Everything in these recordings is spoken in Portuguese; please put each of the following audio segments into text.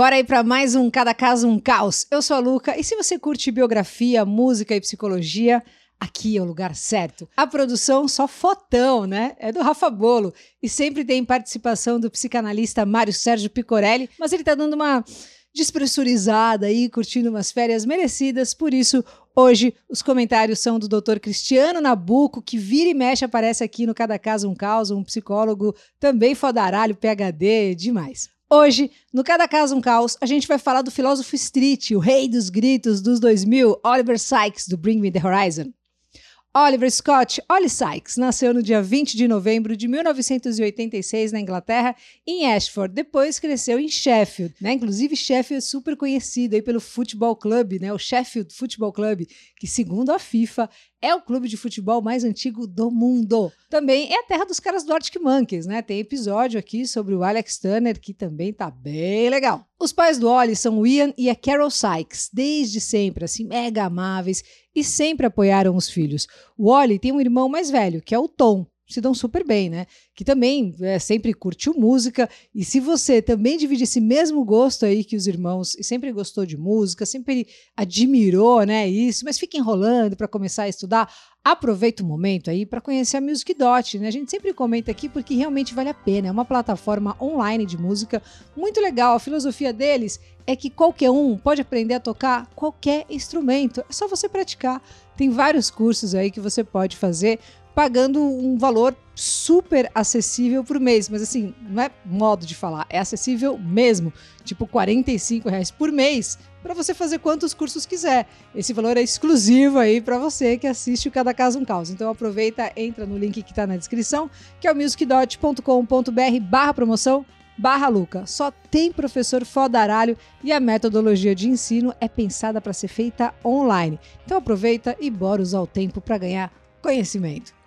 Bora aí para mais um Cada Caso um Caos. Eu sou a Luca e se você curte biografia, música e psicologia, aqui é o lugar certo. A produção só fotão, né? É do Rafa Bolo e sempre tem participação do psicanalista Mário Sérgio Picorelli, mas ele tá dando uma despressurizada aí, curtindo umas férias merecidas, por isso Hoje, os comentários são do Dr. Cristiano Nabuco, que vira e mexe aparece aqui no Cada Caso um Caos, um psicólogo também fodaralho, PHD, demais. Hoje, no Cada Caso um Caos, a gente vai falar do filósofo Street, o rei dos gritos dos 2000, Oliver Sykes, do Bring Me The Horizon. Oliver Scott Ollie Sykes nasceu no dia 20 de novembro de 1986 na Inglaterra, em Ashford. Depois cresceu em Sheffield, né? Inclusive Sheffield é super conhecido aí pelo Futebol Clube, né? O Sheffield Football Club, que segundo a FIFA é o clube de futebol mais antigo do mundo. Também é a terra dos caras do Arctic Monkeys, né? Tem episódio aqui sobre o Alex Turner que também tá bem legal. Os pais do Ollie são o Ian e a Carol Sykes, desde sempre, assim, mega amáveis e sempre apoiaram os filhos. O Ollie tem um irmão mais velho, que é o Tom, se dão super bem, né? Que também é, sempre curtiu música. E se você também divide esse mesmo gosto aí que os irmãos, e sempre gostou de música, sempre admirou, né? Isso, mas fica enrolando para começar a estudar, aproveita o momento aí para conhecer a Music Dot, né? A gente sempre comenta aqui porque realmente vale a pena. É uma plataforma online de música muito legal. A filosofia deles é que qualquer um pode aprender a tocar qualquer instrumento. É só você praticar. Tem vários cursos aí que você pode fazer pagando um valor super acessível por mês. Mas assim, não é modo de falar, é acessível mesmo. Tipo, 45 reais por mês para você fazer quantos cursos quiser. Esse valor é exclusivo aí para você que assiste o Cada Caso um Caos. Então aproveita, entra no link que está na descrição, que é o musicdot.com.br barra promoção barra Luca. Só tem professor fodaralho e a metodologia de ensino é pensada para ser feita online. Então aproveita e bora usar o tempo para ganhar conhecimento.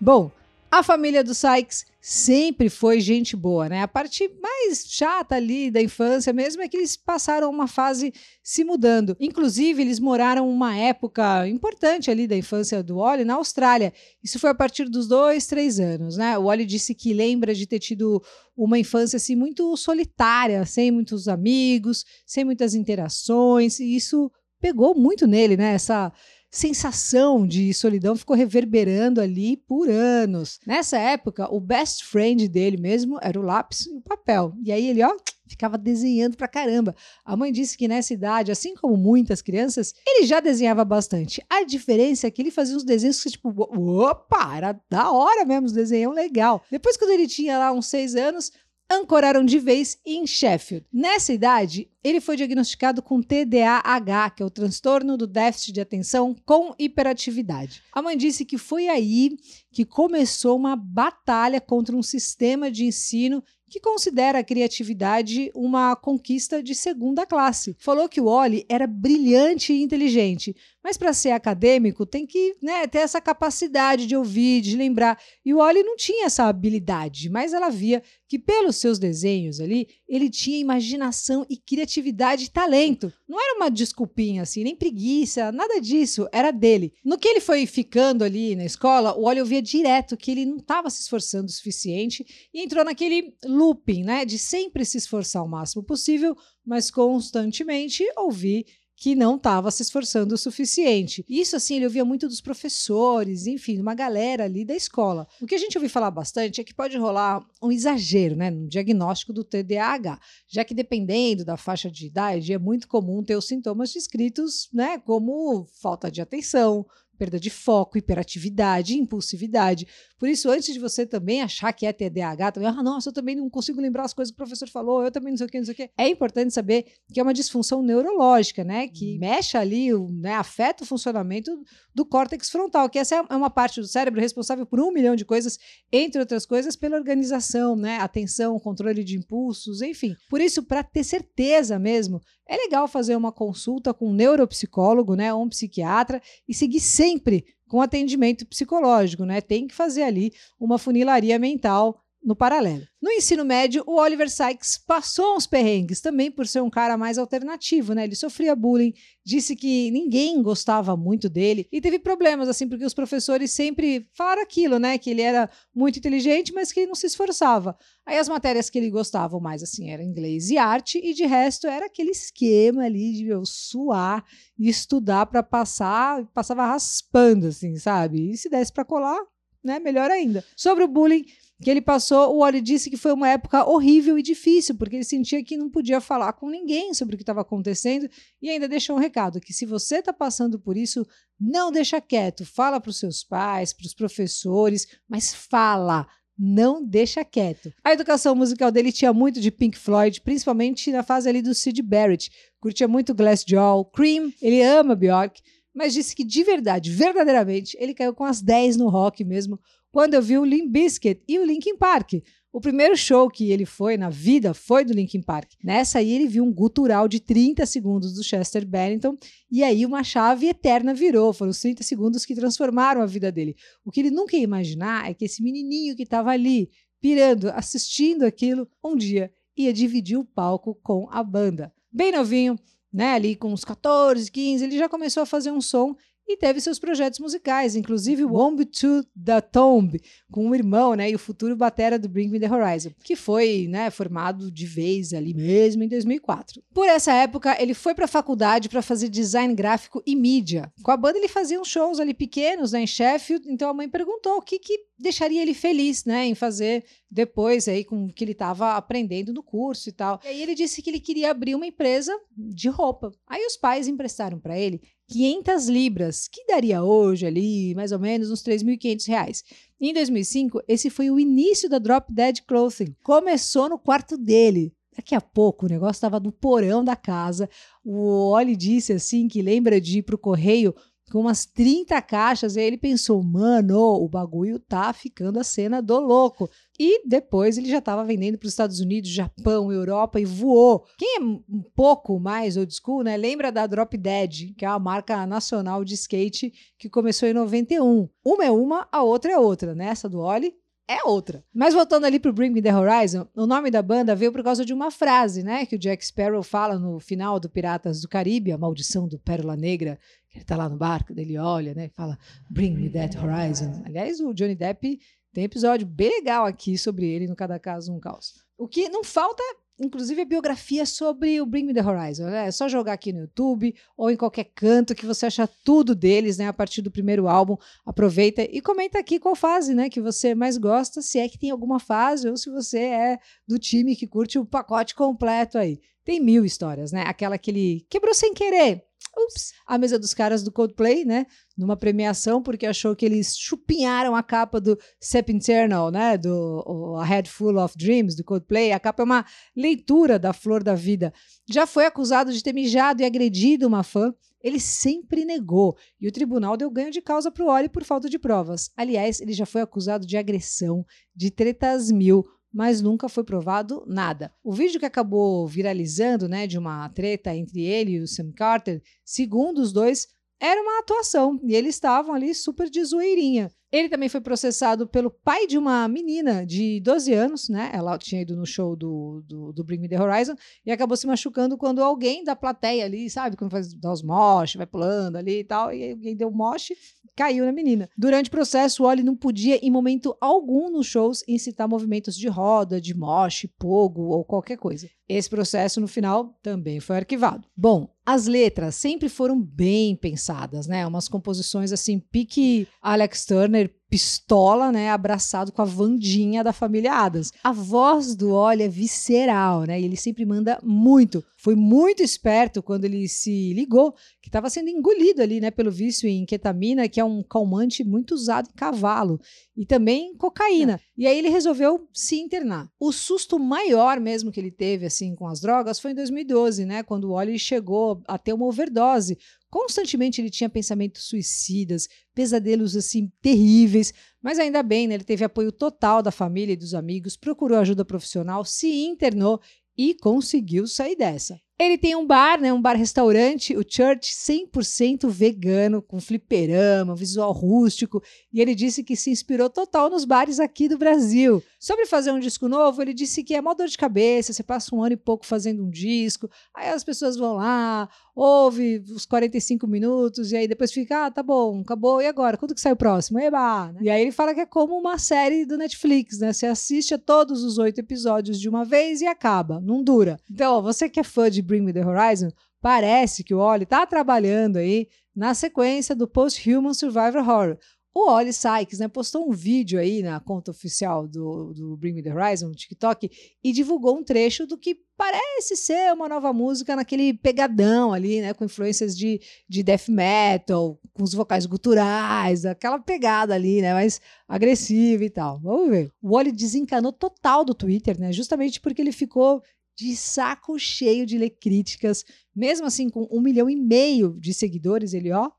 Bom, a família do Sykes sempre foi gente boa, né? A parte mais chata ali da infância mesmo é que eles passaram uma fase se mudando. Inclusive, eles moraram uma época importante ali da infância do Wally na Austrália. Isso foi a partir dos dois, três anos, né? O Wally disse que lembra de ter tido uma infância assim muito solitária, sem muitos amigos, sem muitas interações, e isso pegou muito nele, né? Essa sensação de solidão ficou reverberando ali por anos. Nessa época, o best friend dele mesmo era o lápis e o papel. E aí ele, ó, ficava desenhando pra caramba. A mãe disse que nessa idade, assim como muitas crianças, ele já desenhava bastante. A diferença é que ele fazia uns desenhos que, tipo, opa, era da hora mesmo, os desenhos legal. Depois, quando ele tinha lá uns seis anos, ancoraram de vez em Sheffield. Nessa idade, ele foi diagnosticado com TDAH, que é o transtorno do déficit de atenção com hiperatividade. A mãe disse que foi aí que começou uma batalha contra um sistema de ensino que considera a criatividade uma conquista de segunda classe. Falou que o Oli era brilhante e inteligente, mas para ser acadêmico tem que né, ter essa capacidade de ouvir, de lembrar. E o Oli não tinha essa habilidade, mas ela via que pelos seus desenhos ali, ele tinha imaginação e criatividade e talento. Não era uma desculpinha assim, nem preguiça, nada disso, era dele. No que ele foi ficando ali na escola, o Oli ouvia direto que ele não estava se esforçando o suficiente e entrou naquele looping, né, de sempre se esforçar o máximo possível, mas constantemente ouvir que não estava se esforçando o suficiente. Isso, assim, ele ouvia muito dos professores, enfim, uma galera ali da escola. O que a gente ouviu falar bastante é que pode rolar um exagero, né, no diagnóstico do TDAH, já que dependendo da faixa de idade é muito comum ter os sintomas descritos, né, como falta de atenção, perda de foco, hiperatividade, impulsividade. Por isso, antes de você também achar que é TDAH, também, ah, nossa, eu também não consigo lembrar as coisas que o professor falou, eu também não sei o que, não sei o que. É importante saber que é uma disfunção neurológica, né? Que uhum. mexe ali, né, afeta o funcionamento do córtex frontal, que essa é uma parte do cérebro responsável por um milhão de coisas, entre outras coisas, pela organização, né? Atenção, controle de impulsos, enfim. Por isso, para ter certeza mesmo, é legal fazer uma consulta com um neuropsicólogo, né, ou um psiquiatra e seguir sempre com atendimento psicológico, né? Tem que fazer ali uma funilaria mental no paralelo. No ensino médio, o Oliver Sykes passou uns perrengues, também por ser um cara mais alternativo, né? Ele sofria bullying, disse que ninguém gostava muito dele e teve problemas, assim, porque os professores sempre falaram aquilo, né? Que ele era muito inteligente, mas que ele não se esforçava. Aí as matérias que ele gostava mais, assim, era inglês e arte, e de resto era aquele esquema ali de eu suar e estudar para passar, passava raspando, assim, sabe? E se desse para colar, né? Melhor ainda. Sobre o bullying que ele passou, o Wally disse que foi uma época horrível e difícil, porque ele sentia que não podia falar com ninguém sobre o que estava acontecendo e ainda deixou um recado que se você está passando por isso, não deixa quieto, fala para os seus pais, para os professores, mas fala, não deixa quieto. A educação musical dele tinha muito de Pink Floyd, principalmente na fase ali do Sid Barrett, curtia muito Glassjaw, Cream, ele ama Bjork, mas disse que de verdade, verdadeiramente, ele caiu com as 10 no rock mesmo, quando eu vi o Limp Bizkit e o Linkin Park. O primeiro show que ele foi na vida foi do Linkin Park. Nessa aí ele viu um gutural de 30 segundos do Chester Bennington e aí uma chave eterna virou. Foram os 30 segundos que transformaram a vida dele. O que ele nunca ia imaginar é que esse menininho que estava ali, pirando, assistindo aquilo, um dia ia dividir o palco com a banda. Bem novinho, né, ali com uns 14, 15, ele já começou a fazer um som e teve seus projetos musicais, inclusive o Womb to the Tomb, com o irmão, né, e o futuro batera do Bring Me the Horizon, que foi, né, formado de vez ali mesmo em 2004. Por essa época, ele foi para a faculdade para fazer design gráfico e mídia. Com a banda ele fazia uns shows ali pequenos, né, em Sheffield, então a mãe perguntou o que que deixaria ele feliz, né, em fazer depois aí com o que ele estava aprendendo no curso e tal. E aí ele disse que ele queria abrir uma empresa de roupa. Aí os pais emprestaram para ele 500 libras, que daria hoje ali mais ou menos uns 3.500 reais. Em 2005, esse foi o início da Drop Dead Clothing. Começou no quarto dele. Daqui a pouco o negócio estava no porão da casa. O Oli disse assim que lembra de ir para o correio com umas 30 caixas, e aí ele pensou, mano, o bagulho tá ficando a cena do louco. E depois ele já estava vendendo para os Estados Unidos, Japão, Europa e voou. Quem é um pouco mais old school, né, lembra da Drop Dead, que é a marca nacional de skate que começou em 91. Uma é uma, a outra é outra, né? Essa do Oli é outra. Mas voltando ali pro Bring Me The Horizon, o nome da banda veio por causa de uma frase, né, que o Jack Sparrow fala no final do Piratas do Caribe, a maldição do Pérola Negra, ele tá lá no barco, ele olha, né, fala Bring Me That Horizon. Aliás, o Johnny Depp tem episódio bem legal aqui sobre ele no Cada Caso Um Caos. O que não falta, inclusive, é biografia sobre o Bring Me The Horizon. Né? É só jogar aqui no YouTube ou em qualquer canto que você acha tudo deles, né? A partir do primeiro álbum. Aproveita e comenta aqui qual fase, né? Que você mais gosta, se é que tem alguma fase ou se você é do time que curte o pacote completo aí. Tem mil histórias, né? Aquela que ele quebrou sem querer ups, a mesa dos caras do Coldplay, né? Numa premiação, porque achou que eles chupinharam a capa do Sepinternal, né? Do A Head Full of Dreams, do Coldplay. A capa é uma leitura da Flor da Vida. Já foi acusado de ter mijado e agredido uma fã. Ele sempre negou e o tribunal deu ganho de causa para o Oli por falta de provas. Aliás, ele já foi acusado de agressão, de tretas mil, mas nunca foi provado nada. O vídeo que acabou viralizando, né, de uma treta entre ele e o Sam Carter, segundo os dois, era uma atuação e eles estavam ali super de zoeirinha. Ele também foi processado pelo pai de uma menina de 12 anos, né? Ela tinha ido no show do, do, do Bring Me The Horizon e acabou se machucando quando alguém da plateia ali, sabe? Quando faz dá os mosh, vai pulando ali e tal, e alguém deu mosh, caiu na menina. Durante o processo, o Oli não podia, em momento algum nos shows, incitar movimentos de roda, de mosh, pogo ou qualquer coisa. Esse processo, no final, também foi arquivado. Bom, as letras sempre foram bem pensadas, né? Umas composições assim, pique Alex Turner, pistola, né, abraçado com a Vandinha da família Adams. A voz do Oli é visceral, né? E ele sempre manda muito. Foi muito esperto quando ele se ligou que estava sendo engolido ali, né, pelo vício em ketamina, que é um calmante muito usado em cavalo, e também cocaína. É. E aí ele resolveu se internar. O susto maior mesmo que ele teve assim com as drogas foi em 2012, né, quando o Oli chegou a ter uma overdose Constantemente ele tinha pensamentos suicidas, pesadelos assim terríveis, mas ainda bem, né, ele teve apoio total da família e dos amigos, procurou ajuda profissional, se internou e conseguiu sair dessa. Ele tem um bar, né, um bar-restaurante, o Church, 100% vegano, com fliperama, visual rústico, e ele disse que se inspirou total nos bares aqui do Brasil. Sobre fazer um disco novo, ele disse que é mó dor de cabeça, você passa um ano e pouco fazendo um disco, aí as pessoas vão lá, ouve os 45 minutos, e aí depois fica, ah, tá bom, acabou, e agora? Quando que sai o próximo? Eba! Né? E aí ele fala que é como uma série do Netflix, né? Você assiste a todos os oito episódios de uma vez e acaba, não dura. Então, ó, você que é fã de Bring Me The Horizon, parece que o Oli está trabalhando aí na sequência do Post-Human Survivor Horror. O Oli Sykes né, postou um vídeo aí na conta oficial do, do Bring Me The Horizon, no TikTok, e divulgou um trecho do que parece ser uma nova música naquele pegadão ali, né, com influências de, de death metal, com os vocais guturais, aquela pegada ali, né, mais agressiva e tal. Vamos ver. O Oli desencanou total do Twitter, né, justamente porque ele ficou de saco cheio de ler críticas, mesmo assim com um milhão e meio de seguidores, ele, ó,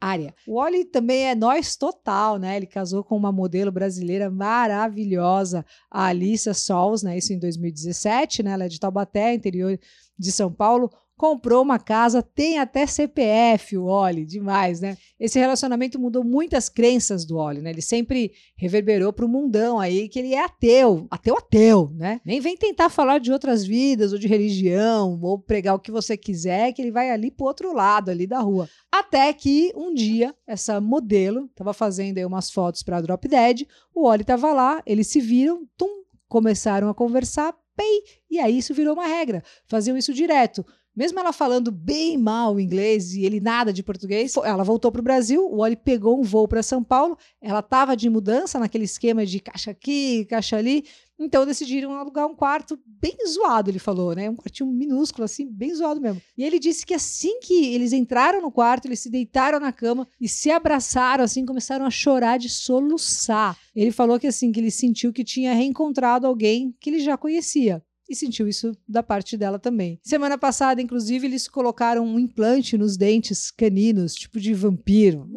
área. O Oli também é nós total, né? Ele casou com uma modelo brasileira maravilhosa, a Alissa Sols, né? Isso em 2017, né? Ela é de Taubaté, interior de São Paulo comprou uma casa, tem até CPF, o Oli, demais, né? Esse relacionamento mudou muitas crenças do Oli, né? Ele sempre reverberou para o mundão aí que ele é ateu, ateu, ateu, né? Nem vem tentar falar de outras vidas ou de religião ou pregar o que você quiser, que ele vai ali pro outro lado ali da rua. Até que um dia essa modelo estava fazendo aí umas fotos para Drop Dead, o Oli estava lá, eles se viram, tum, começaram a conversar, pei, e aí isso virou uma regra. Faziam isso direto mesmo ela falando bem mal inglês e ele nada de português, ela voltou para o Brasil. O Oli pegou um voo para São Paulo. Ela estava de mudança naquele esquema de caixa aqui, caixa ali. Então decidiram alugar um quarto bem zoado, ele falou, né? Um quartinho minúsculo, assim, bem zoado mesmo. E ele disse que assim que eles entraram no quarto, eles se deitaram na cama e se abraçaram, assim, começaram a chorar de soluçar. Ele falou que assim, que ele sentiu que tinha reencontrado alguém que ele já conhecia e sentiu isso da parte dela também. Semana passada, inclusive, eles colocaram um implante nos dentes caninos, tipo de vampiro.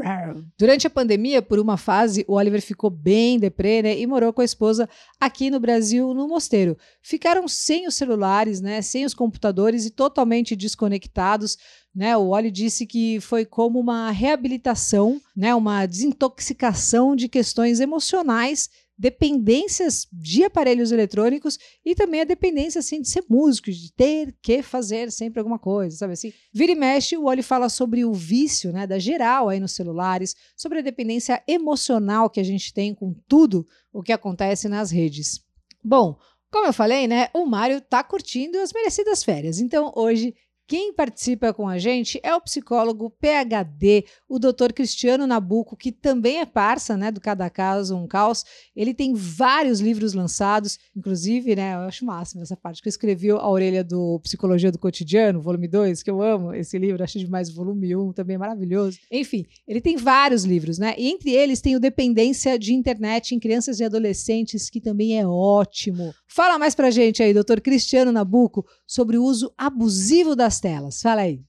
Durante a pandemia, por uma fase, o Oliver ficou bem deprê, né, e morou com a esposa aqui no Brasil, no mosteiro. Ficaram sem os celulares, né, sem os computadores e totalmente desconectados. Né, o Oli disse que foi como uma reabilitação, né, uma desintoxicação de questões emocionais dependências de aparelhos eletrônicos e também a dependência assim de ser músico, de ter que fazer sempre alguma coisa, sabe assim? Vira e mexe, o Oli fala sobre o vício, né, da geral aí nos celulares, sobre a dependência emocional que a gente tem com tudo o que acontece nas redes. Bom, como eu falei, né, o Mário tá curtindo as merecidas férias. Então, hoje quem participa com a gente é o psicólogo PhD, o Dr. Cristiano Nabuco, que também é parça, né, do Cada Caso um Caos. Ele tem vários livros lançados, inclusive, né, eu acho máximo essa parte que escreveu A Orelha do Psicologia do Cotidiano, volume 2, que eu amo esse livro, acho demais, volume 1, também é maravilhoso. Enfim, ele tem vários livros, né? E entre eles tem o Dependência de Internet em Crianças e Adolescentes, que também é ótimo. Fala mais pra gente aí, doutor Cristiano Nabuco, sobre o uso abusivo das telas. Fala aí.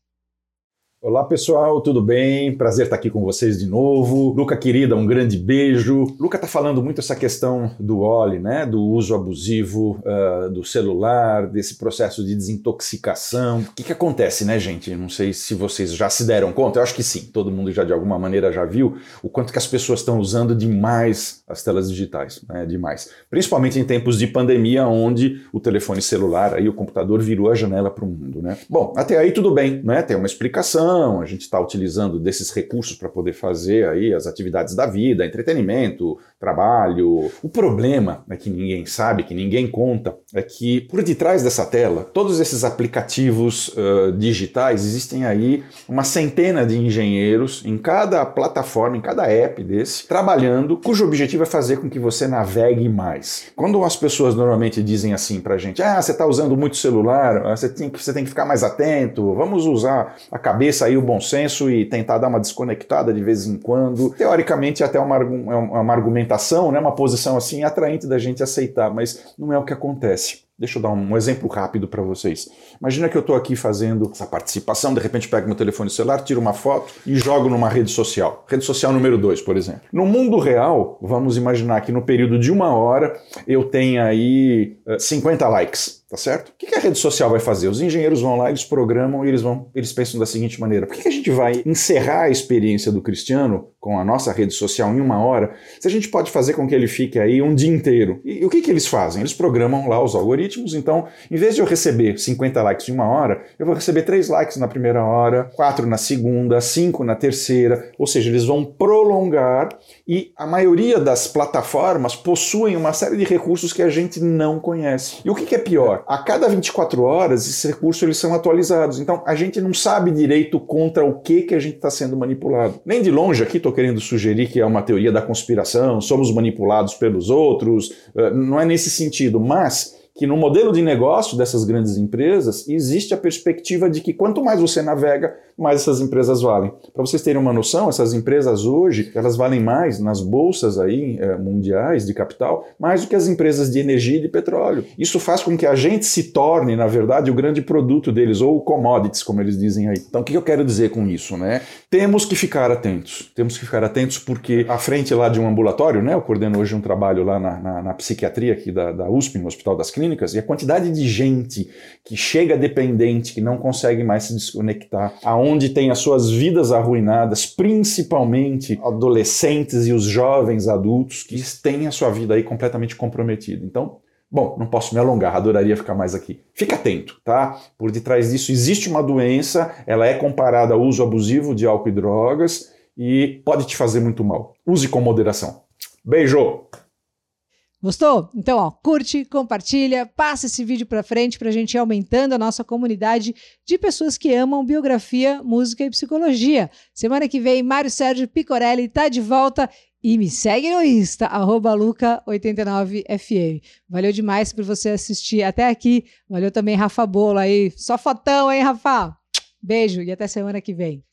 Olá pessoal, tudo bem? Prazer estar aqui com vocês de novo. Luca querida, um grande beijo. Luca está falando muito essa questão do Oli, né? Do uso abusivo uh, do celular, desse processo de desintoxicação. O que, que acontece, né, gente? Não sei se vocês já se deram conta. Eu acho que sim. Todo mundo já de alguma maneira já viu o quanto que as pessoas estão usando demais as telas digitais, né? Demais. Principalmente em tempos de pandemia, onde o telefone celular, aí o computador virou a janela para o mundo, né? Bom, até aí tudo bem, né? Tem uma explicação a gente está utilizando desses recursos para poder fazer aí as atividades da vida, entretenimento, trabalho. O problema é que ninguém sabe, que ninguém conta, é que por detrás dessa tela, todos esses aplicativos uh, digitais, existem aí uma centena de engenheiros em cada plataforma, em cada app desse, trabalhando, cujo objetivo é fazer com que você navegue mais. Quando as pessoas normalmente dizem assim pra gente, ah, você está usando muito celular, ah, você tem, que, você tem que ficar mais atento, vamos usar a cabeça aí, o bom senso e tentar dar uma desconectada de vez em quando. Teoricamente, até uma, uma argumentação argumentação, né, uma posição assim atraente da gente aceitar, mas não é o que acontece. Deixa eu dar um exemplo rápido para vocês. Imagina que eu estou aqui fazendo essa participação, de repente pego meu telefone celular, tiro uma foto e jogo numa rede social. Rede social número 2, por exemplo. No mundo real, vamos imaginar que no período de uma hora eu tenha aí 50 eh, likes. Tá certo? O que a rede social vai fazer? Os engenheiros vão lá, eles programam e eles vão, eles pensam da seguinte maneira: por que a gente vai encerrar a experiência do cristiano com a nossa rede social em uma hora, se a gente pode fazer com que ele fique aí um dia inteiro? E, e o que, que eles fazem? Eles programam lá os algoritmos, então, em vez de eu receber 50 likes em uma hora, eu vou receber 3 likes na primeira hora, 4 na segunda, 5 na terceira, ou seja, eles vão prolongar e a maioria das plataformas possuem uma série de recursos que a gente não conhece. E o que, que é pior? A cada 24 horas, esses recursos eles são atualizados. Então, a gente não sabe direito contra o que, que a gente está sendo manipulado. Nem de longe aqui estou querendo sugerir que é uma teoria da conspiração, somos manipulados pelos outros, eh, não é nesse sentido, mas que no modelo de negócio dessas grandes empresas existe a perspectiva de que quanto mais você navega, mais essas empresas valem. Para vocês terem uma noção, essas empresas hoje elas valem mais nas bolsas aí é, mundiais de capital, mais do que as empresas de energia e de petróleo. Isso faz com que a gente se torne, na verdade, o grande produto deles ou commodities, como eles dizem aí. Então, o que eu quero dizer com isso, né? Temos que ficar atentos. Temos que ficar atentos porque à frente lá de um ambulatório, né? Eu coordeno hoje um trabalho lá na, na, na psiquiatria aqui da, da USP, no Hospital das Clínicas clínicas e a quantidade de gente que chega dependente, que não consegue mais se desconectar, aonde tem as suas vidas arruinadas, principalmente adolescentes e os jovens adultos que têm a sua vida aí completamente comprometida. Então, Bom, não posso me alongar, adoraria ficar mais aqui. Fica atento, tá? Por detrás disso existe uma doença, ela é comparada ao uso abusivo de álcool e drogas e pode te fazer muito mal. Use com moderação. Beijo! Gostou? Então, ó, curte, compartilha, passa esse vídeo para frente para a gente ir aumentando a nossa comunidade de pessoas que amam biografia, música e psicologia. Semana que vem, Mário Sérgio Picorelli tá de volta e me segue no Insta, luca89fm. Valeu demais por você assistir até aqui. Valeu também, Rafa Bolo aí. Só fotão, hein, Rafa? Beijo e até semana que vem.